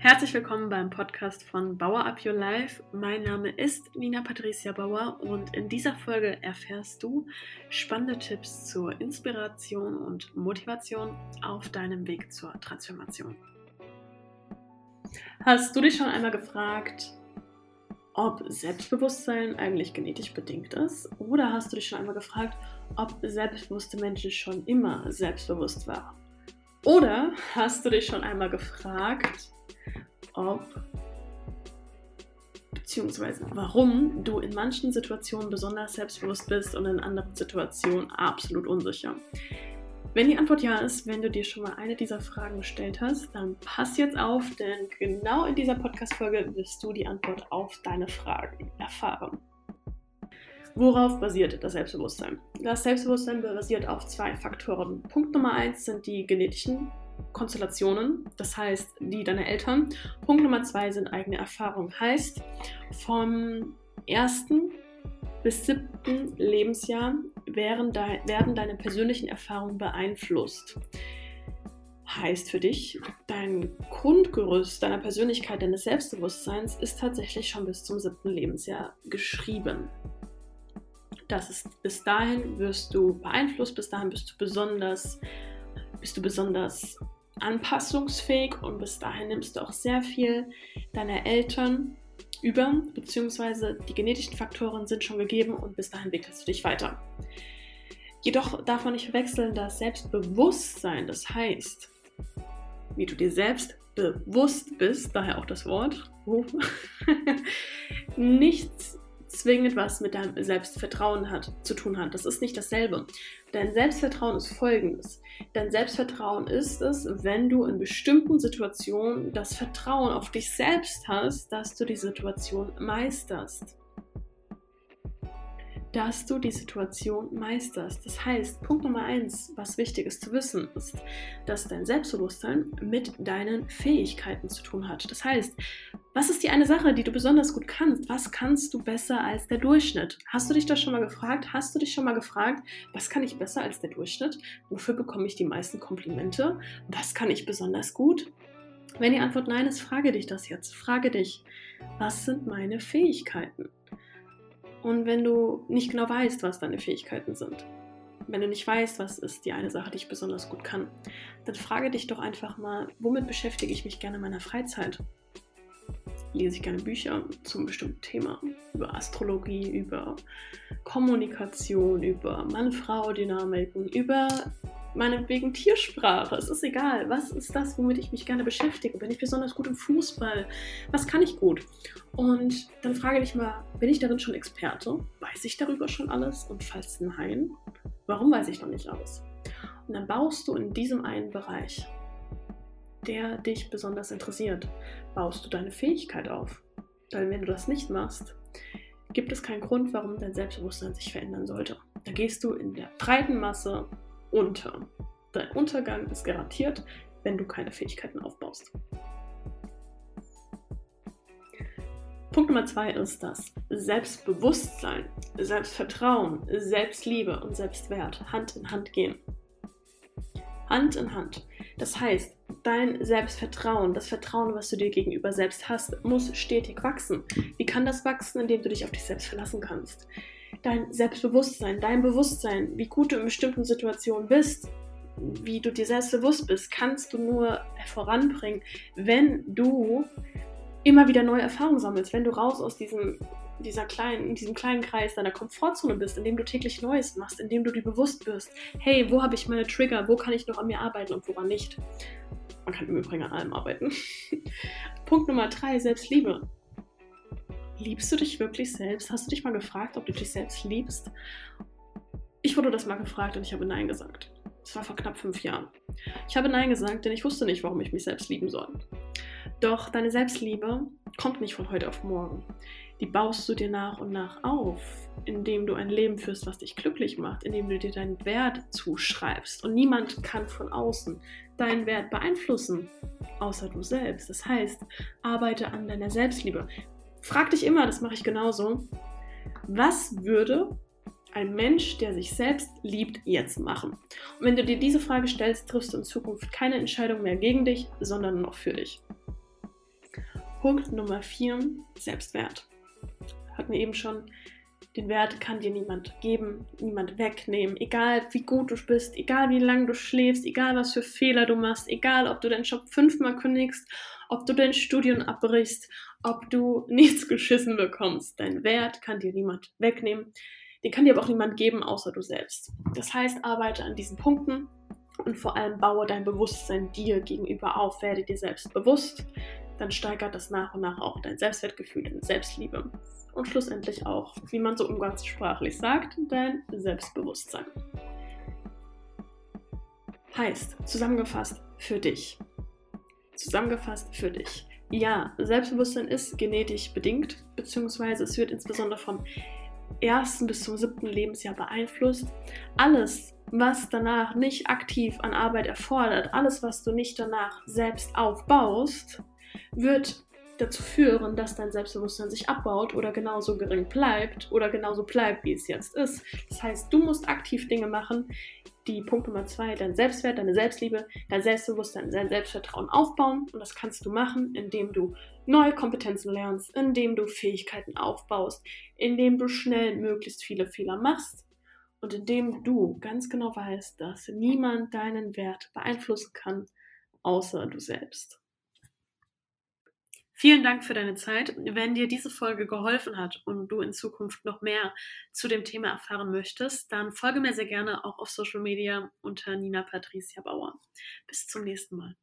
Herzlich willkommen beim Podcast von Bauer Up Your Life. Mein Name ist Nina Patricia Bauer und in dieser Folge erfährst du spannende Tipps zur Inspiration und Motivation auf deinem Weg zur Transformation. Hast du dich schon einmal gefragt, ob Selbstbewusstsein eigentlich genetisch bedingt ist? Oder hast du dich schon einmal gefragt, ob selbstbewusste Menschen schon immer selbstbewusst waren? Oder hast du dich schon einmal gefragt, ob beziehungsweise warum du in manchen Situationen besonders selbstbewusst bist und in anderen Situationen absolut unsicher. Wenn die Antwort ja ist, wenn du dir schon mal eine dieser Fragen gestellt hast, dann pass jetzt auf, denn genau in dieser Podcast-Folge wirst du die Antwort auf deine Fragen erfahren. Worauf basiert das Selbstbewusstsein? Das Selbstbewusstsein basiert auf zwei Faktoren. Punkt Nummer eins sind die genetischen Konstellationen, das heißt die deiner Eltern. Punkt Nummer zwei sind eigene Erfahrungen. Heißt, vom ersten bis siebten Lebensjahr werden, de werden deine persönlichen Erfahrungen beeinflusst. Heißt für dich, dein Grundgerüst deiner Persönlichkeit, deines Selbstbewusstseins ist tatsächlich schon bis zum siebten Lebensjahr geschrieben. Das ist, bis dahin wirst du beeinflusst, bis dahin bist du besonders bist du besonders anpassungsfähig und bis dahin nimmst du auch sehr viel deiner Eltern über, beziehungsweise die genetischen Faktoren sind schon gegeben und bis dahin entwickelst du dich weiter. Jedoch darf man nicht verwechseln, dass Selbstbewusstsein, das heißt, wie du dir selbst bewusst bist, daher auch das Wort, nichts zwingend was mit deinem Selbstvertrauen hat, zu tun hat. Das ist nicht dasselbe. Dein Selbstvertrauen ist folgendes. Dein Selbstvertrauen ist es, wenn du in bestimmten Situationen das Vertrauen auf dich selbst hast, dass du die Situation meisterst dass du die Situation meisterst. Das heißt, Punkt Nummer eins, was wichtig ist zu wissen, ist, dass dein Selbstbewusstsein mit deinen Fähigkeiten zu tun hat. Das heißt, was ist die eine Sache, die du besonders gut kannst? Was kannst du besser als der Durchschnitt? Hast du dich das schon mal gefragt? Hast du dich schon mal gefragt, was kann ich besser als der Durchschnitt? Wofür bekomme ich die meisten Komplimente? Was kann ich besonders gut? Wenn die Antwort nein ist, frage dich das jetzt. Frage dich, was sind meine Fähigkeiten? Und wenn du nicht genau weißt, was deine Fähigkeiten sind, wenn du nicht weißt, was ist die eine Sache, die ich besonders gut kann, dann frage dich doch einfach mal, womit beschäftige ich mich gerne in meiner Freizeit? Lese ich gerne Bücher zum bestimmten Thema, über Astrologie, über Kommunikation, über Mann-Frau-Dynamiken, über meinetwegen Tiersprache. Es ist egal. Was ist das, womit ich mich gerne beschäftige? Bin ich besonders gut im Fußball? Was kann ich gut? Und dann frage ich mal, bin ich darin schon Experte? Weiß ich darüber schon alles? Und falls nein, warum weiß ich noch nicht alles? Und dann baust du in diesem einen Bereich, der dich besonders interessiert, baust du deine Fähigkeit auf. Weil wenn du das nicht machst, gibt es keinen Grund, warum dein Selbstbewusstsein sich verändern sollte. Da gehst du in der breiten Masse unter. Dein Untergang ist garantiert, wenn du keine Fähigkeiten aufbaust. Punkt Nummer zwei ist das Selbstbewusstsein, Selbstvertrauen, Selbstliebe und Selbstwert Hand in Hand gehen. Hand in Hand. Das heißt, dein Selbstvertrauen, das Vertrauen, was du dir gegenüber selbst hast, muss stetig wachsen. Wie kann das wachsen, indem du dich auf dich selbst verlassen kannst? dein Selbstbewusstsein, dein Bewusstsein, wie gut du in bestimmten Situationen bist, wie du dir selbst bewusst bist, kannst du nur voranbringen, wenn du immer wieder neue Erfahrungen sammelst, wenn du raus aus diesem, dieser kleinen, diesem kleinen Kreis deiner Komfortzone bist, in dem du täglich Neues machst, in dem du dir bewusst wirst, hey, wo habe ich meine Trigger, wo kann ich noch an mir arbeiten und woran nicht. Man kann im Übrigen an allem arbeiten. Punkt Nummer drei, Selbstliebe. Liebst du dich wirklich selbst? Hast du dich mal gefragt, ob du dich selbst liebst? Ich wurde das mal gefragt und ich habe Nein gesagt. Das war vor knapp fünf Jahren. Ich habe Nein gesagt, denn ich wusste nicht, warum ich mich selbst lieben soll. Doch deine Selbstliebe kommt nicht von heute auf morgen. Die baust du dir nach und nach auf, indem du ein Leben führst, was dich glücklich macht, indem du dir deinen Wert zuschreibst. Und niemand kann von außen deinen Wert beeinflussen, außer du selbst. Das heißt, arbeite an deiner Selbstliebe. Frag dich immer, das mache ich genauso, was würde ein Mensch, der sich selbst liebt, jetzt machen? Und wenn du dir diese Frage stellst, triffst du in Zukunft keine Entscheidung mehr gegen dich, sondern noch für dich. Punkt Nummer 4, Selbstwert. Hatten eben schon, den Wert kann dir niemand geben, niemand wegnehmen, egal wie gut du bist, egal wie lange du schläfst, egal was für Fehler du machst, egal ob du deinen Job fünfmal kündigst, ob du dein Studium abbrichst, ob du nichts geschissen bekommst. Dein Wert kann dir niemand wegnehmen. Den kann dir aber auch niemand geben, außer du selbst. Das heißt, arbeite an diesen Punkten und vor allem baue dein Bewusstsein dir gegenüber auf. Werde dir selbst bewusst, dann steigert das nach und nach auch dein Selbstwertgefühl, deine Selbstliebe und schlussendlich auch, wie man so umgangssprachlich sagt, dein Selbstbewusstsein. Heißt, zusammengefasst für dich. Zusammengefasst für dich. Ja, Selbstbewusstsein ist genetisch bedingt, beziehungsweise es wird insbesondere vom ersten bis zum siebten Lebensjahr beeinflusst. Alles, was danach nicht aktiv an Arbeit erfordert, alles, was du nicht danach selbst aufbaust, wird dazu führen, dass dein Selbstbewusstsein sich abbaut oder genauso gering bleibt oder genauso bleibt, wie es jetzt ist. Das heißt, du musst aktiv Dinge machen, die Punkt Nummer zwei, dein Selbstwert, deine Selbstliebe, dein Selbstbewusstsein, dein Selbstvertrauen aufbauen. Und das kannst du machen, indem du neue Kompetenzen lernst, indem du Fähigkeiten aufbaust, indem du schnell möglichst viele Fehler machst und indem du ganz genau weißt, dass niemand deinen Wert beeinflussen kann, außer du selbst. Vielen Dank für deine Zeit. Wenn dir diese Folge geholfen hat und du in Zukunft noch mehr zu dem Thema erfahren möchtest, dann folge mir sehr gerne auch auf Social Media unter Nina Patricia Bauer. Bis zum nächsten Mal.